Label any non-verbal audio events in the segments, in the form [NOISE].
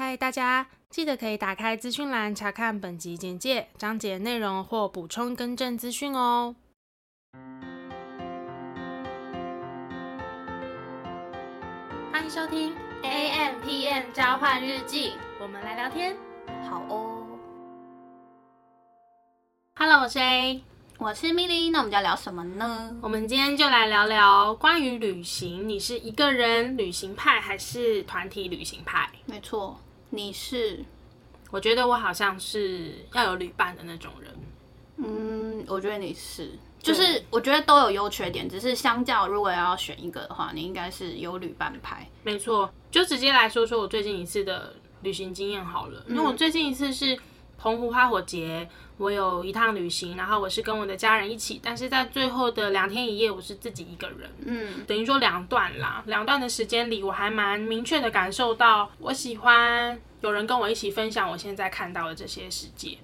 嗨，大家记得可以打开资讯栏查看本集简介、章节内容或补充更正资讯哦。欢迎收听 AMpm 交换日记，我们来聊天，好哦。Hello，我是 A，我是 Millie，那我们就要聊什么呢？我们今天就来聊聊关于旅行，你是一个人旅行派还是团体旅行派？没错，你是？我觉得我好像是要有旅伴的那种人。嗯，我觉得你是。就是我觉得都有优缺点，只是相较如果要选一个的话，你应该是有旅伴派。没错，就直接来说说我最近一次的旅行经验好了。因为我最近一次是澎湖花火节，我有一趟旅行，然后我是跟我的家人一起，但是在最后的两天一夜，我是自己一个人。嗯，等于说两段啦，两段的时间里，我还蛮明确的感受到，我喜欢有人跟我一起分享我现在看到的这些世界。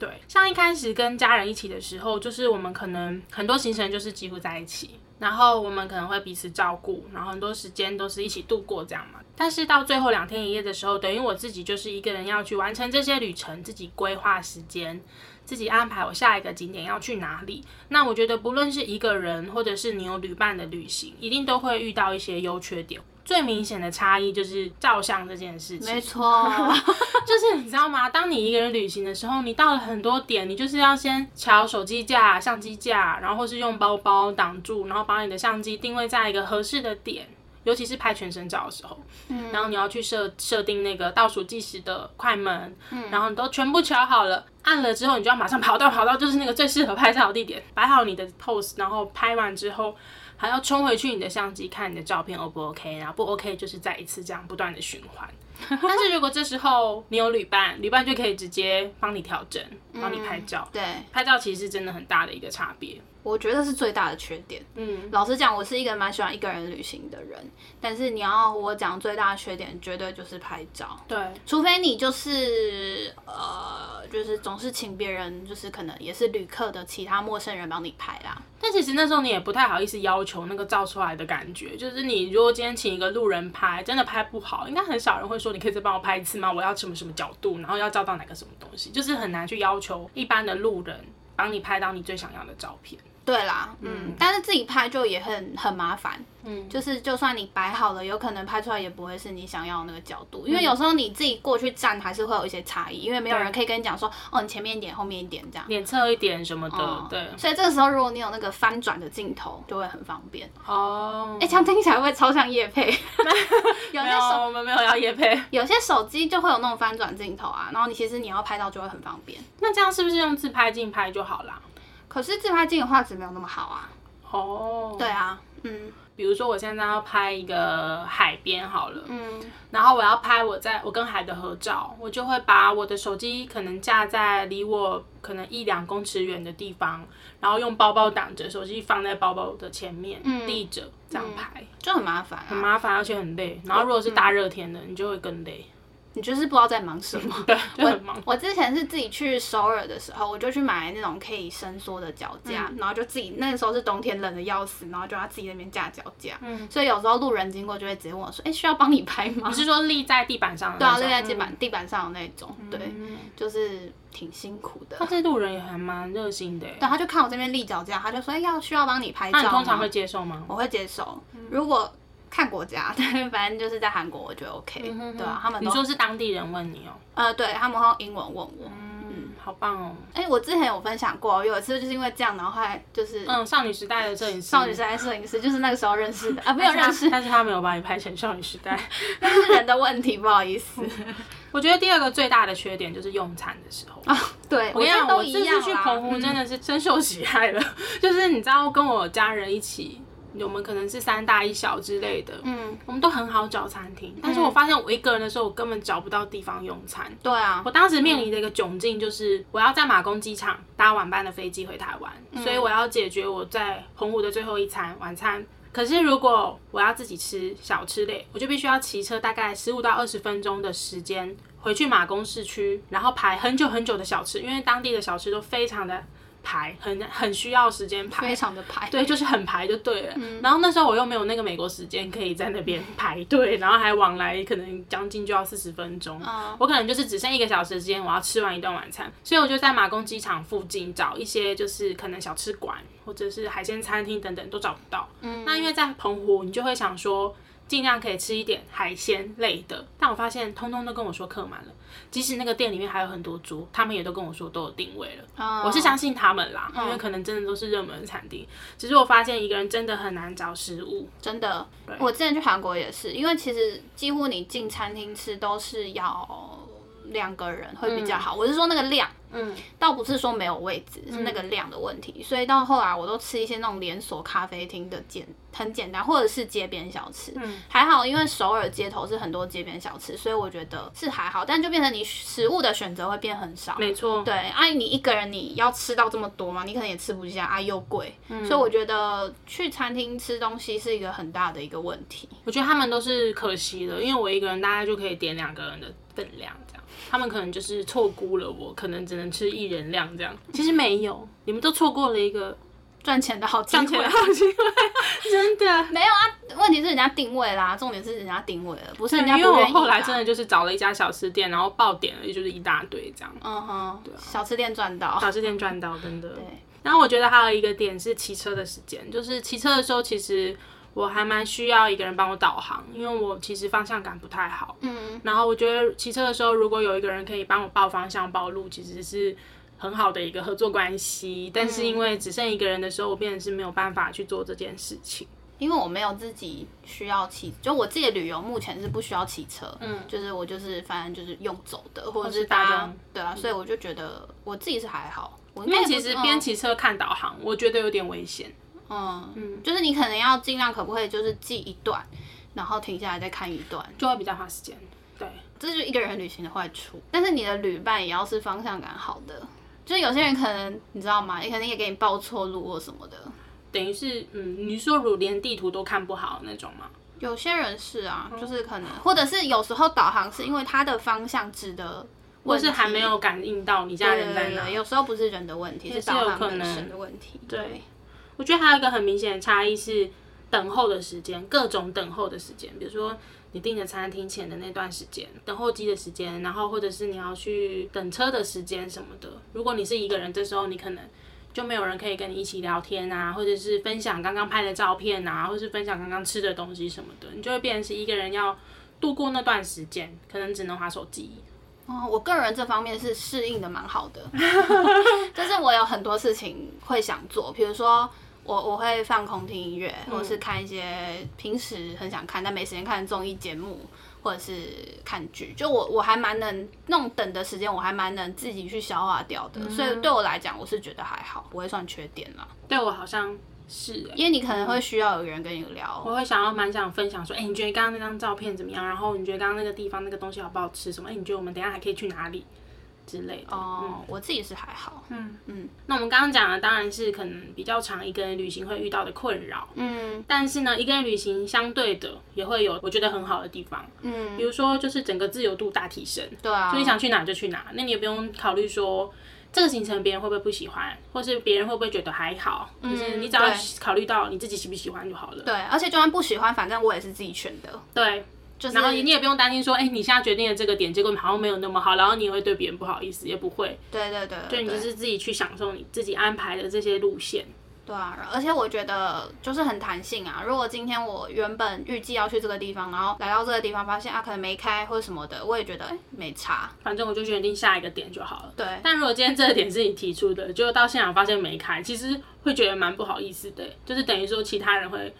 对，像一开始跟家人一起的时候，就是我们可能很多行程就是几乎在一起，然后我们可能会彼此照顾，然后很多时间都是一起度过这样嘛。但是到最后两天一夜的时候，等于我自己就是一个人要去完成这些旅程，自己规划时间，自己安排我下一个景点要去哪里。那我觉得不论是一个人，或者是你有旅伴的旅行，一定都会遇到一些优缺点。最明显的差异就是照相这件事情。没错，[LAUGHS] 就是你知道吗？当你一个人旅行的时候，你到了很多点，你就是要先调手机架、相机架，然后或是用包包挡住，然后把你的相机定位在一个合适的点，尤其是拍全身照的时候。嗯。然后你要去设设定那个倒数计时的快门。嗯。然后你都全部调好了，按了之后，你就要马上跑到跑到就是那个最适合拍照的地点，摆好你的 pose，然后拍完之后。还要冲回去你的相机看你的照片 O 不 OK，然后不 OK 就是再一次这样不断的循环。但是如果这时候你有旅伴，旅伴就可以直接帮你调整，帮你拍照。对，拍照其实是真的很大的一个差别。我觉得是最大的缺点。嗯，老实讲，我是一个蛮喜欢一个人旅行的人，但是你要我讲最大的缺点，绝对就是拍照。对，除非你就是呃，就是总是请别人，就是可能也是旅客的其他陌生人帮你拍啦。但其实那时候你也不太好意思要求那个照出来的感觉，就是你如果今天请一个路人拍，真的拍不好，应该很少人会说，你可以再帮我拍一次吗？我要什么什么角度，然后要照到哪个什么东西，就是很难去要求一般的路人帮你拍到你最想要的照片。对啦，嗯，但是自己拍就也很很麻烦，嗯，就是就算你摆好了，有可能拍出来也不会是你想要的那个角度，因为有时候你自己过去站还是会有一些差异，因为没有人可以跟你讲说，哦，你前面一点，后面一点这样，脸侧一点什么的，对。所以这个时候如果你有那个翻转的镜头，就会很方便。哦，哎，这样听起来会超像夜配，[LAUGHS] 有些手我们没有要夜配，有些手机就会有那种翻转镜头啊，然后你其实你要拍到就会很方便。那这样是不是用自拍镜拍就好啦？可是自拍镜的画质没有那么好啊。哦，oh, 对啊，嗯，比如说我现在要拍一个海边好了，嗯，然后我要拍我在我跟海的合照，我就会把我的手机可能架在离我可能一两公尺远的地方，然后用包包挡着，手机放在包包的前面，嗯，立着这样拍，就很麻烦啊，很麻烦，而且很累。然后如果是大热天的，嗯，你就会更累。你就是不知道在忙什么，[LAUGHS] 对，就很忙。我我之前是自己去首尔的时候，我就去买那种可以伸缩的脚架，嗯、然后就自己那个时候是冬天冷的要死，然后就要自己那边架脚架。嗯，所以有时候路人经过就会直接问我说：“哎、欸，需要帮你拍吗？”你是说立在地板上的？对啊，立在地板地板上的那种，嗯、对，就是挺辛苦的。他这路人也还蛮热心的，对，他就看我这边立脚架，他就说：“哎、欸，要需要帮你拍照。”那你通常会接受吗？我会接受，如果。看国家，[LAUGHS] 对，反正就是在韩国，我觉得 OK，嗯、哼哼对啊，他们你说是当地人问你哦、喔？呃，对他们会用英文问我，嗯，嗯。好棒哦、喔。哎、欸，我之前有分享过，有一次就是因为这样，然后后来就是嗯，少女时代的摄影师，少女时代摄影师 [LAUGHS] 就是那个时候认识的。啊，没有认识，但是他没有把你拍成少女时代，[LAUGHS] 那是人的问题，不好意思。我觉得第二个最大的缺点就是用餐的时候。啊，对，我跟你讲，我这次去澎湖真的是深受其害了，嗯、就是你知道跟我家人一起。我们可能是三大一小之类的，嗯，我们都很好找餐厅，但是我发现我一个人的时候，我根本找不到地方用餐。对啊，我当时面临的一个窘境就是，我要在马公机场搭晚班的飞机回台湾，嗯、所以我要解决我在澎湖的最后一餐晚餐。可是如果我要自己吃小吃类，我就必须要骑车大概十五到二十分钟的时间回去马公市区，然后排很久很久的小吃，因为当地的小吃都非常的。排，很很需要时间排，非常的排，对，就是很排就对了。嗯、然后那时候我又没有那个美国时间可以在那边排队，然后还往来可能将近就要四十分钟，嗯、我可能就是只剩一个小时的时间，我要吃完一顿晚餐，所以我就在马公机场附近找一些就是可能小吃馆或者是海鲜餐厅等等都找不到。嗯，那因为在澎湖，你就会想说。尽量可以吃一点海鲜类的，但我发现通通都跟我说客满了，即使那个店里面还有很多桌，他们也都跟我说都有定位了。Oh. 我是相信他们啦，因为可能真的都是热门的餐厅。只是我发现一个人真的很难找食物，真的。我之前去韩国也是，因为其实几乎你进餐厅吃都是要两个人会比较好。嗯、我是说那个量。嗯，倒不是说没有位置，是那个量的问题。嗯、所以到后来，我都吃一些那种连锁咖啡厅的简很简单，或者是街边小吃。嗯，还好，因为首尔街头是很多街边小吃，所以我觉得是还好。但就变成你食物的选择会变很少。没错。对，啊，你一个人你要吃到这么多吗？你可能也吃不下啊，又贵。嗯。所以我觉得去餐厅吃东西是一个很大的一个问题。我觉得他们都是可惜的，因为我一个人大概就可以点两个人的分量这样。他们可能就是错估了我，可能只能吃一人量这样。其实没有，你们都错过了一个赚钱的好机会。赚钱的好机会，[LAUGHS] 真的没有啊？问题是人家定位啦，重点是人家定位了，不是人家不。因为我后来真的就是找了一家小吃店，然后爆点了，也就是一大堆这样。嗯哼，对啊，小吃店赚到，小吃店赚到，真的。对。然后我觉得还有一个点是骑车的时间，就是骑车的时候其实。我还蛮需要一个人帮我导航，因为我其实方向感不太好。嗯，然后我觉得骑车的时候，如果有一个人可以帮我报方向、报路，其实是很好的一个合作关系。但是因为只剩一个人的时候，我变成是没有办法去做这件事情。因为我没有自己需要骑，就我自己的旅游目前是不需要骑车。嗯，就是我就是反正就是用走的，或者是搭。对啊，所以我就觉得我自己是还好。我因为其实边骑车看导航，我觉得有点危险。嗯嗯，就是你可能要尽量可不可以就是记一段，然后停下来再看一段，就会比较花时间。对，这就是一个人旅行的坏处。但是你的旅伴也要是方向感好的，就是有些人可能你知道吗？也可能也给你报错路或什么的，等于是嗯，你说如连地图都看不好那种吗？有些人是啊，就是可能，或者是有时候导航是因为它的方向指的，或是还没有感应到你家人在哪。有时候不是人的问题，是导航本身的问题。对。我觉得还有一个很明显的差异是等候的时间，各种等候的时间，比如说你订的餐厅前的那段时间，等候机的时间，然后或者是你要去等车的时间什么的。如果你是一个人，这时候你可能就没有人可以跟你一起聊天啊，或者是分享刚刚拍的照片啊，或者是分享刚刚吃的东西什么的，你就会变成是一个人要度过那段时间，可能只能划手机。哦，我个人这方面是适应的蛮好的，[LAUGHS] 就是我有很多事情会想做，比如说。我我会放空听音乐，或者是看一些平时很想看但没时间看的综艺节目，或者是看剧。就我我还蛮能那种等的时间，我还蛮能自己去消化掉的。嗯、所以对我来讲，我是觉得还好，不会算缺点啦。对我好像是、欸，因为你可能会需要有人跟你聊。我会想要蛮想分享说，哎、欸，你觉得刚刚那张照片怎么样？然后你觉得刚刚那个地方那个东西好不好吃？什么？哎、欸，你觉得我们等一下还可以去哪里？之类的哦，嗯、我自己是还好，嗯嗯。嗯，那我们刚刚讲的当然是可能比较长一个人旅行会遇到的困扰，嗯。但是呢，一个人旅行相对的也会有我觉得很好的地方，嗯。比如说就是整个自由度大提升，对啊。就你想去哪就去哪，那你也不用考虑说这个行程别人会不会不喜欢，或是别人会不会觉得还好，嗯、就是你只要考虑到你自己喜不喜欢就好了。对，而且就算不喜欢，反正我也是自己选的。对。就是、然后你也不用担心说，哎、欸，你现在决定的这个点，结果好像没有那么好，然后你也会对别人不好意思，也不会。对对对，对。就你就是自己去享受你自己安排的这些路线。对啊，而且我觉得就是很弹性啊。如果今天我原本预计要去这个地方，然后来到这个地方发现啊可能没开或者什么的，我也觉得没差，反正我就决定下一个点就好了。对。但如果今天这个点是你提出的，就到现场发现没开，其实会觉得蛮不好意思的，就是等于说其他人会。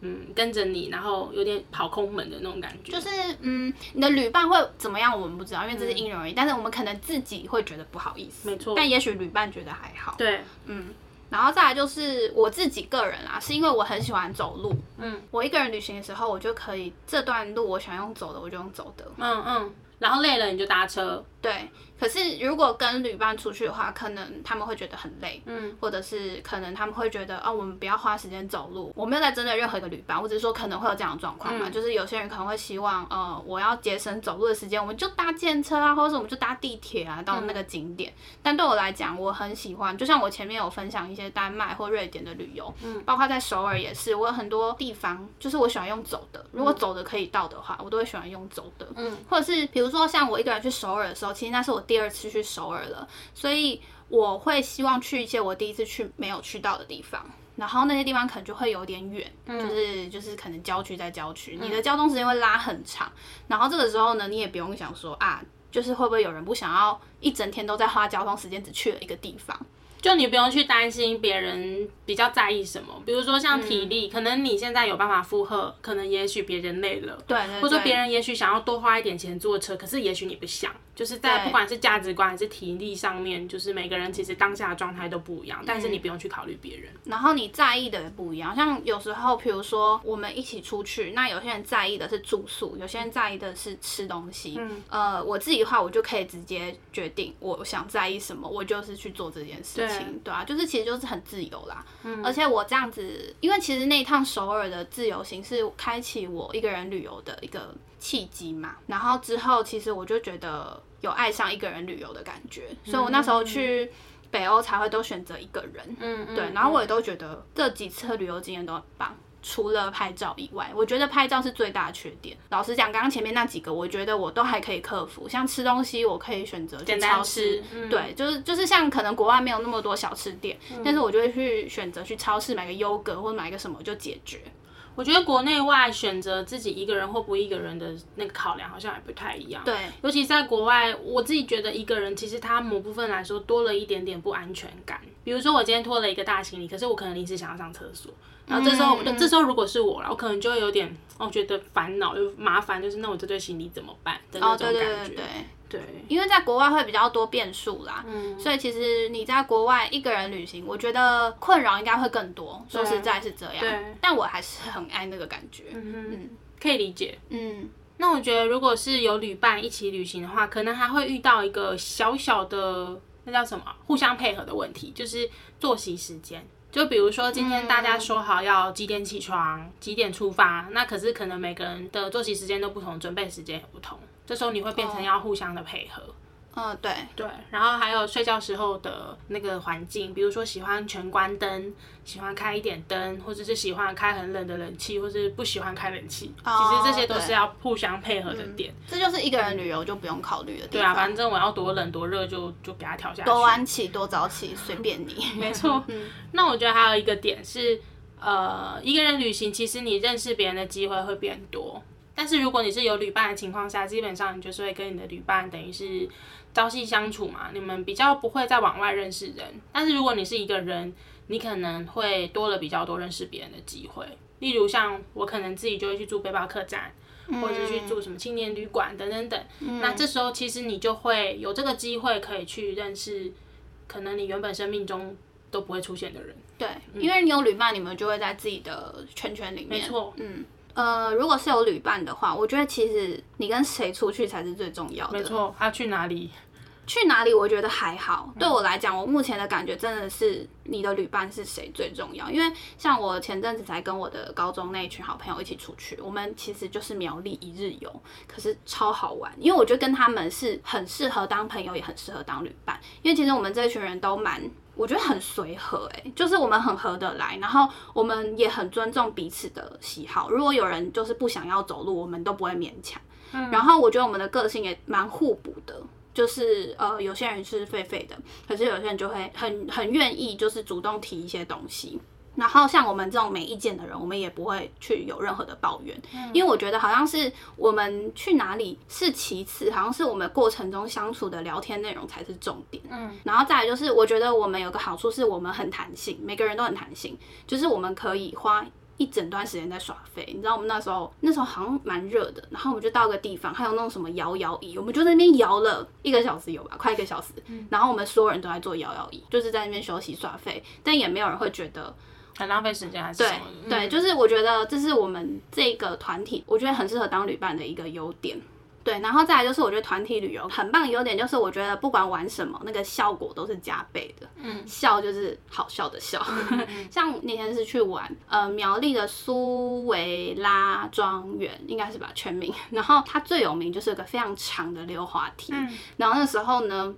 嗯，跟着你，然后有点跑空门的那种感觉。就是，嗯，你的旅伴会怎么样，我们不知道，因为这是因人而异。嗯、但是我们可能自己会觉得不好意思，没错。但也许旅伴觉得还好。对，嗯。然后再来就是我自己个人啦，是因为我很喜欢走路。嗯。我一个人旅行的时候，我就可以这段路我想用走的，我就用走的。嗯嗯。然后累了你就搭车。对。可是如果跟旅伴出去的话，可能他们会觉得很累，嗯，或者是可能他们会觉得，哦，我们不要花时间走路。我没有在针对任何一个旅伴，我只是说可能会有这样的状况嘛，嗯、就是有些人可能会希望，呃，我要节省走路的时间，我们就搭电车啊，或者是我们就搭地铁啊，到那个景点。嗯、但对我来讲，我很喜欢，就像我前面有分享一些丹麦或瑞典的旅游，嗯，包括在首尔也是，我有很多地方就是我喜欢用走的，如果走的可以到的话，我都会喜欢用走的，嗯，或者是比如说像我一个人去首尔的时候，其实那是我第二次去首尔。了，所以我会希望去一些我第一次去没有去到的地方，然后那些地方可能就会有点远，嗯、就是就是可能郊区在郊区，你的交通时间会拉很长，然后这个时候呢，你也不用想说啊，就是会不会有人不想要一整天都在花交通时间，只去了一个地方。就你不用去担心别人比较在意什么，比如说像体力，嗯、可能你现在有办法负荷，可能也许别人累了，对，或者说别人也许想要多花一点钱坐车，可是也许你不想，就是在不管是价值观还是体力上面，就是每个人其实当下的状态都不一样，嗯、但是你不用去考虑别人，然后你在意的也不一样，像有时候比如说我们一起出去，那有些人在意的是住宿，有些人在意的是吃东西，嗯，呃，我自己的话，我就可以直接决定我想在意什么，我就是去做这件事情，对，对啊，就是。其实就是很自由啦，嗯，而且我这样子，因为其实那一趟首尔的自由行是开启我一个人旅游的一个契机嘛，然后之后其实我就觉得有爱上一个人旅游的感觉，嗯，所以我那时候去北欧才会都选择一个人，嗯，对，然后我也都觉得这几次旅游经验都很棒。除了拍照以外，我觉得拍照是最大的缺点。老实讲，刚刚前面那几个，我觉得我都还可以克服。像吃东西，我可以选择去超市，嗯、对，就是就是像可能国外没有那么多小吃店，嗯、但是我就会去选择去超市买个优格或者买个什么就解决。我觉得国内外选择自己一个人或不一个人的那个考量好像也不太一样。对，尤其在国外，我自己觉得一个人其实他某部分来说多了一点点不安全感。比如说我今天拖了一个大行李，可是我可能临时想要上厕所。然后这时候，嗯、这时候如果是我了，我可能就会有点，我觉得烦恼又麻烦，就是那我这对行李怎么办的那种感觉。哦、对对对对，对，因为在国外会比较多变数啦，嗯，所以其实你在国外一个人旅行，我觉得困扰应该会更多。说实在是这样，对，但我还是很爱那个感觉，嗯嗯，可以理解，嗯。那我觉得如果是有旅伴一起旅行的话，可能还会遇到一个小小的那叫什么互相配合的问题，就是作息时间。就比如说，今天大家说好要几点起床，嗯、几点出发，那可是可能每个人的作息时间都不同，准备时间也不同，这时候你会变成要互相的配合。嗯，对对，然后还有睡觉时候的那个环境，比如说喜欢全关灯，喜欢开一点灯，或者是喜欢开很冷的冷气，或是不喜欢开冷气，哦、其实这些都是要互相配合的点。嗯、这就是一个人旅游就不用考虑的。对啊，反正我要多冷多热就就给他调下去。多晚起多早起随便你。[LAUGHS] 没错。嗯、那我觉得还有一个点是，呃，一个人旅行其实你认识别人的机会会变多，但是如果你是有旅伴的情况下，基本上你就是会跟你的旅伴等于是。朝夕相处嘛，你们比较不会再往外认识人。但是如果你是一个人，你可能会多了比较多认识别人的机会。例如像我可能自己就会去住背包客栈，嗯、或者是去住什么青年旅馆等等等。嗯、那这时候其实你就会有这个机会可以去认识，可能你原本生命中都不会出现的人。对，嗯、因为你有旅伴，你们就会在自己的圈圈里面。没错，嗯。呃，如果是有旅伴的话，我觉得其实你跟谁出去才是最重要的。没错，他去哪里？去哪里？我觉得还好。对我来讲，我目前的感觉真的是你的旅伴是谁最重要。因为像我前阵子才跟我的高中那一群好朋友一起出去，我们其实就是苗栗一日游，可是超好玩。因为我觉得跟他们是很适合当朋友，也很适合当旅伴。因为其实我们这一群人都蛮。我觉得很随和，欸，就是我们很合得来，然后我们也很尊重彼此的喜好。如果有人就是不想要走路，我们都不会勉强。嗯，然后我觉得我们的个性也蛮互补的，就是呃，有些人是废废的，可是有些人就会很很愿意，就是主动提一些东西。然后像我们这种没意见的人，我们也不会去有任何的抱怨，嗯、因为我觉得好像是我们去哪里是其次，好像是我们过程中相处的聊天内容才是重点。嗯，然后再来就是，我觉得我们有个好处是我们很弹性，每个人都很弹性，就是我们可以花一整段时间在耍废。你知道我们那时候那时候好像蛮热的，然后我们就到个地方，还有那种什么摇摇椅，我们就在那边摇了一个小时有吧，快一个小时。嗯、然后我们所有人都在做摇摇椅，就是在那边休息耍废，但也没有人会觉得。很浪费时间还是什么？对对，就是我觉得这是我们这个团体，我觉得很适合当旅伴的一个优点。对，然后再来就是我觉得团体旅游很棒的优点就是我觉得不管玩什么，那个效果都是加倍的。嗯，笑就是好笑的笑。嗯嗯 [LAUGHS] 像那天是去玩呃苗栗的苏维拉庄园，应该是吧全名。然后它最有名就是有个非常长的溜滑梯。嗯，然后那时候呢。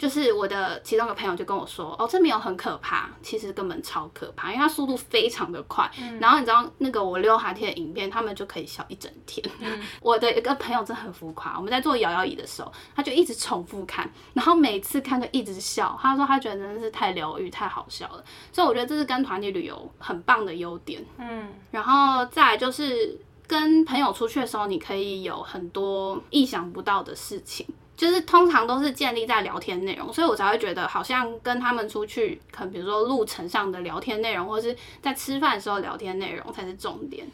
就是我的其中一个朋友就跟我说，哦，这没有很可怕，其实根本超可怕，因为它速度非常的快。嗯、然后你知道那个我溜滑梯的影片，他们就可以笑一整天。嗯、[LAUGHS] 我的一个朋友真的很浮夸，我们在做摇摇椅的时候，他就一直重复看，然后每次看就一直笑。他说他觉得真的是太疗愈、太好笑了。所以我觉得这是跟团体旅游很棒的优点。嗯，然后再来就是跟朋友出去的时候，你可以有很多意想不到的事情。就是通常都是建立在聊天内容，所以我才会觉得好像跟他们出去，可能比如说路程上的聊天内容，或是在吃饭的时候聊天内容才是重点。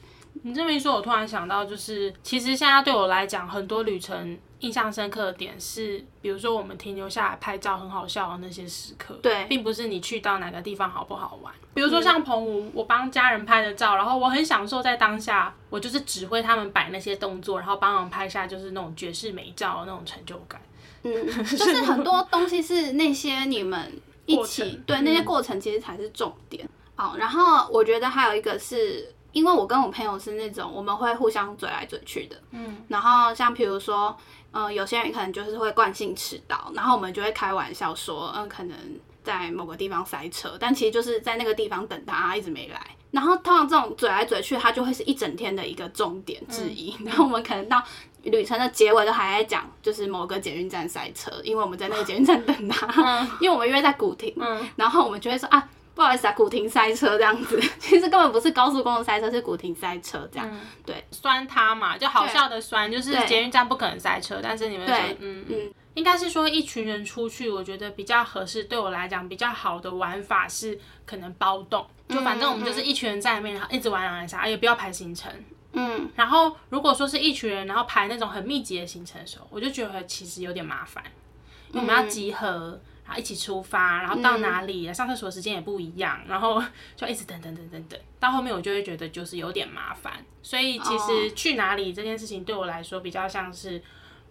你这么一说，我突然想到，就是其实现在对我来讲，很多旅程印象深刻的点是，比如说我们停留下来拍照很好笑的那些时刻，对，并不是你去到哪个地方好不好玩。比如说像澎湖，我帮家人拍的照，然后我很享受在当下，我就是指挥他们摆那些动作，然后帮忙拍下就是那种绝世美照的那种成就感。嗯，就是很多东西是那些你们一起对那些过程其实才是重点。好，然后我觉得还有一个是。因为我跟我朋友是那种我们会互相嘴来嘴去的，嗯，然后像比如说，嗯、呃，有些人可能就是会惯性迟到，然后我们就会开玩笑说，嗯、呃，可能在某个地方塞车，但其实就是在那个地方等他，他一直没来。然后通常这种嘴来嘴去，他就会是一整天的一个重点之一。嗯、然后我们可能到旅程的结尾都还在讲，就是某个捷运站塞车，因为我们在那个捷运站等他，[LAUGHS] 嗯、因为我们约在古亭，嗯，然后我们就会说啊。不好意思啊，古亭塞车这样子，[LAUGHS] 其实根本不是高速公路塞车，是古亭塞车这样。嗯、对，酸他嘛，就好笑的酸，就是捷运站不可能塞车，但是你们说，对嗯。嗯，应该是说一群人出去，我觉得比较合适，对我来讲比较好的玩法是可能包栋，就反正我们就是一群人在里面，然后一直玩狼人杀，也不要排行程。嗯，然后如果说是一群人，然后排那种很密集的行程的时候，我就觉得其实有点麻烦，因为我们要集合。然后一起出发，然后到哪里、嗯、上厕所时间也不一样，然后就一直等等等等等，到后面我就会觉得就是有点麻烦。所以其实去哪里这件事情对我来说比较像是，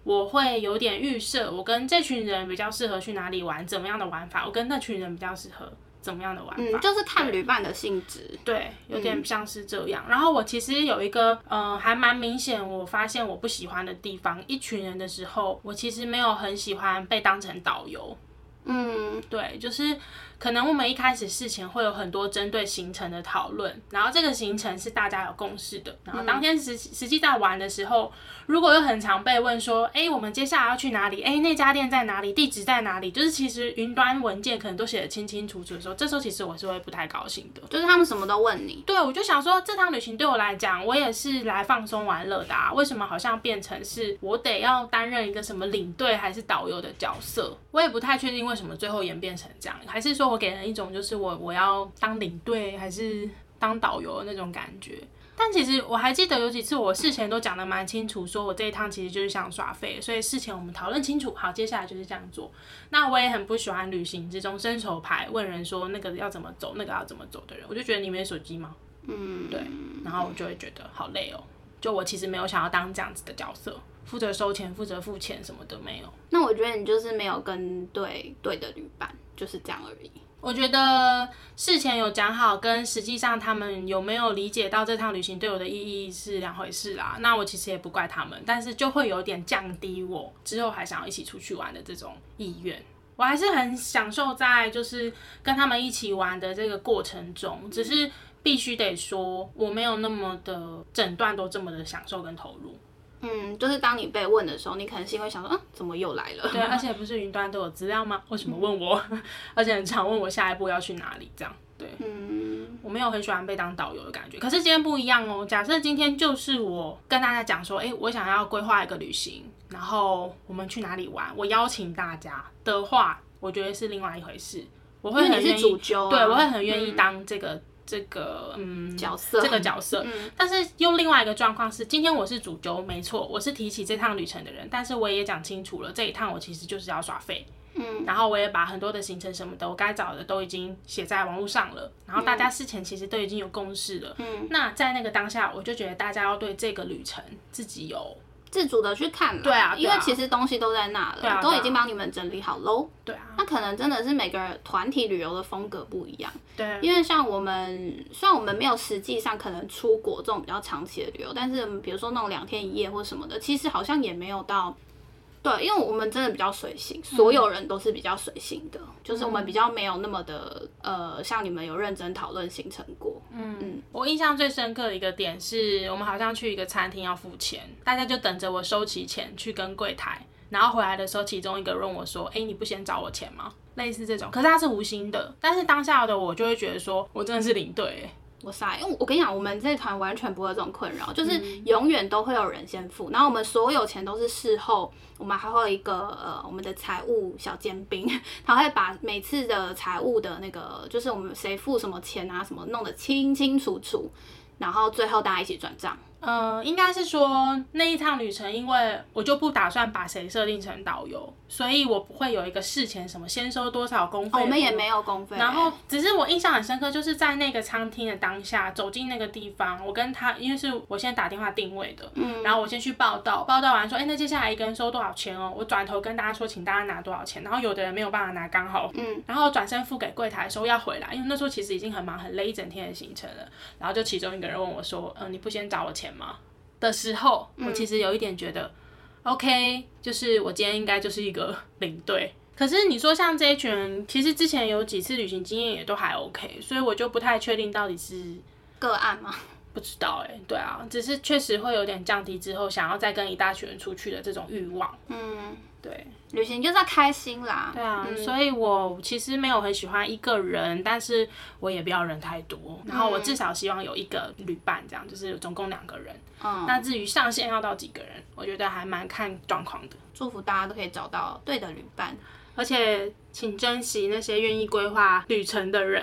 我会有点预设，我跟这群人比较适合去哪里玩，怎么样的玩法，我跟那群人比较适合怎么样的玩法，嗯、就是看旅伴的性质，对，有点像是这样。嗯、然后我其实有一个，嗯、呃，还蛮明显，我发现我不喜欢的地方，一群人的时候，我其实没有很喜欢被当成导游。嗯，对，就是。可能我们一开始事前会有很多针对行程的讨论，然后这个行程是大家有共识的，然后当天实实际在玩的时候，如果有很常被问说，哎，我们接下来要去哪里？哎，那家店在哪里？地址在哪里？就是其实云端文件可能都写的清清楚楚的时候，这时候其实我是会不太高兴的。就是他们什么都问你。对，我就想说，这趟旅行对我来讲，我也是来放松玩乐的啊，为什么好像变成是我得要担任一个什么领队还是导游的角色？我也不太确定为什么最后演变成这样，还是说我给人一种就是我我要当领队还是当导游的那种感觉，但其实我还记得有几次我事前都讲的蛮清楚，说我这一趟其实就是想耍废，所以事前我们讨论清楚，好，接下来就是这样做。那我也很不喜欢旅行之中伸手牌问人说那个要怎么走，那个要怎么走的人，我就觉得你没手机吗？嗯，对，然后我就会觉得好累哦，就我其实没有想要当这样子的角色，负责收钱、负责付钱什么的没有。那我觉得你就是没有跟对对的旅伴，就是这样而已。我觉得事前有讲好，跟实际上他们有没有理解到这趟旅行对我的意义是两回事啦。那我其实也不怪他们，但是就会有点降低我之后还想要一起出去玩的这种意愿。我还是很享受在就是跟他们一起玩的这个过程中，只是必须得说我没有那么的整段都这么的享受跟投入。嗯，就是当你被问的时候，你可能心会想说，嗯，怎么又来了？对，而且不是云端都有资料吗？为什么问我？[LAUGHS] 而且很常问我下一步要去哪里，这样。对，嗯，我没有很喜欢被当导游的感觉。可是今天不一样哦。假设今天就是我跟大家讲说，哎，我想要规划一个旅行，然后我们去哪里玩，我邀请大家的话，我觉得是另外一回事。我会很愿意，啊、对，我会很愿意当这个。嗯这个嗯角色，这个角色，嗯、但是又另外一个状况是，今天我是主轴，没错，我是提起这趟旅程的人，但是我也讲清楚了，这一趟我其实就是要耍废，嗯，然后我也把很多的行程什么的，我该找的都已经写在网络上了，然后大家事前其实都已经有共识了，嗯，那在那个当下，我就觉得大家要对这个旅程自己有自主的去看了。对啊，因为其实东西都在那了，都已经帮你们整理好喽。对啊，那可能真的是每个人团体旅游的风格不一样。对，因为像我们，虽然我们没有实际上可能出国这种比较长期的旅游，但是比如说那种两天一夜或什么的，其实好像也没有到。对，因为我们真的比较随性，所有人都是比较随性的，嗯、就是我们比较没有那么的呃，像你们有认真讨论行程过。嗯嗯，我印象最深刻的一个点是我们好像去一个餐厅要付钱，大家就等着我收齐钱去跟柜台，然后回来的时候，其中一个问我说：“哎，你不先找我钱吗？”类似这种，可是他是无心的，但是当下的我就会觉得说我真的是领队。我塞，因为我跟你讲，我们这团完全不会有这种困扰，就是永远都会有人先付，然后我们所有钱都是事后，我们还会有一个呃，我们的财务小尖兵，[LAUGHS] 他会把每次的财务的那个，就是我们谁付什么钱啊，什么弄得清清楚楚，然后最后大家一起转账。嗯、呃，应该是说那一趟旅程，因为我就不打算把谁设定成导游，所以我不会有一个事前什么先收多少公费。我们也没有公费。然后，只是我印象很深刻，就是在那个餐厅的当下，走进那个地方，我跟他，因为是我先打电话定位的，嗯，然后我先去报道，报道完说，哎、欸，那接下来一个人收多少钱哦？我转头跟大家说，请大家拿多少钱。然后有的人没有办法拿，刚好，嗯，然后转身付给柜台的时候要回来，因为那时候其实已经很忙很累一整天的行程了。然后就其中一个人问我说，嗯、呃，你不先找我钱吗？的时候，我其实有一点觉得、，OK，就是我今天应该就是一个领队。可是你说像这一群人，其实之前有几次旅行经验也都还 OK，所以我就不太确定到底是个案吗？不知道哎、欸，对啊，只是确实会有点降低之后想要再跟一大群人出去的这种欲望。嗯，对。旅行就是要开心啦，对啊，嗯、所以我其实没有很喜欢一个人，但是我也不要人太多，嗯、然后我至少希望有一个旅伴，这样就是总共两个人。嗯，那至于上限要到几个人，我觉得还蛮看状况的。祝福大家都可以找到对的旅伴。而且，请珍惜那些愿意规划旅程的人。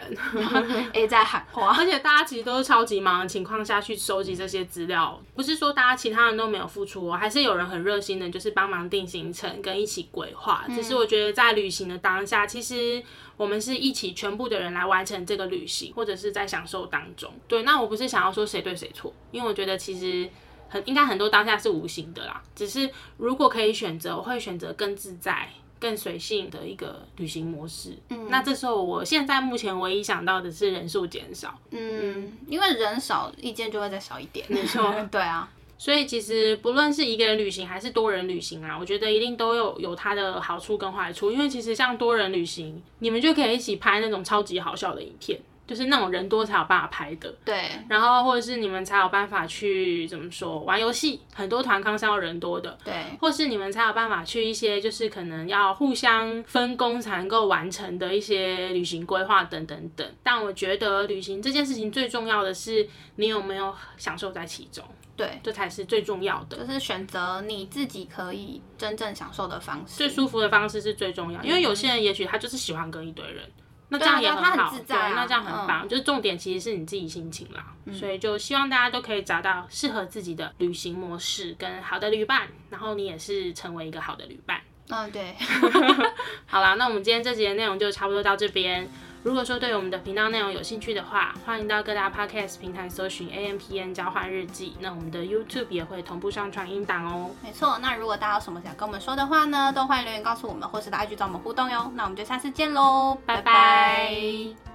[LAUGHS] A 在喊话。[LAUGHS] 而且大家其实都是超级忙的情况下去收集这些资料，不是说大家其他人都没有付出哦，还是有人很热心的，就是帮忙定行程跟一起规划。只是我觉得在旅行的当下，其实我们是一起全部的人来完成这个旅行，或者是在享受当中。对，那我不是想要说谁对谁错，因为我觉得其实很应该很多当下是无形的啦。只是如果可以选择，我会选择更自在。更随性的一个旅行模式。嗯，那这时候我现在目前唯一想到的是人数减少。嗯，因为人少，意见就会再少一点。没错，[LAUGHS] 对啊。所以其实不论是一个人旅行还是多人旅行啊，我觉得一定都有有它的好处跟坏处。因为其实像多人旅行，你们就可以一起拍那种超级好笑的影片。就是那种人多才有办法拍的，对。然后或者是你们才有办法去怎么说玩游戏，很多团康是要人多的，对。或是你们才有办法去一些就是可能要互相分工才能够完成的一些旅行规划等等等。但我觉得旅行这件事情最重要的是你有没有享受在其中，对，这才是最重要的。就是选择你自己可以真正享受的方式，最舒服的方式是最重要。因为有些人也许他就是喜欢跟一堆人。那这样也很好，对，那这样很棒。嗯、就是重点其实是你自己心情啦，嗯、所以就希望大家都可以找到适合自己的旅行模式跟好的旅伴，然后你也是成为一个好的旅伴。嗯，对。[LAUGHS] 好啦，那我们今天这集的内容就差不多到这边。如果说对我们的频道内容有兴趣的话，欢迎到各大 podcast 平台搜寻 A M P N 交换日记。那我们的 YouTube 也会同步上传音档哦。没错，那如果大家有什么想跟我们说的话呢，都欢迎留言告诉我们，或是到 IG 找我们互动哟。那我们就下次见喽，拜拜。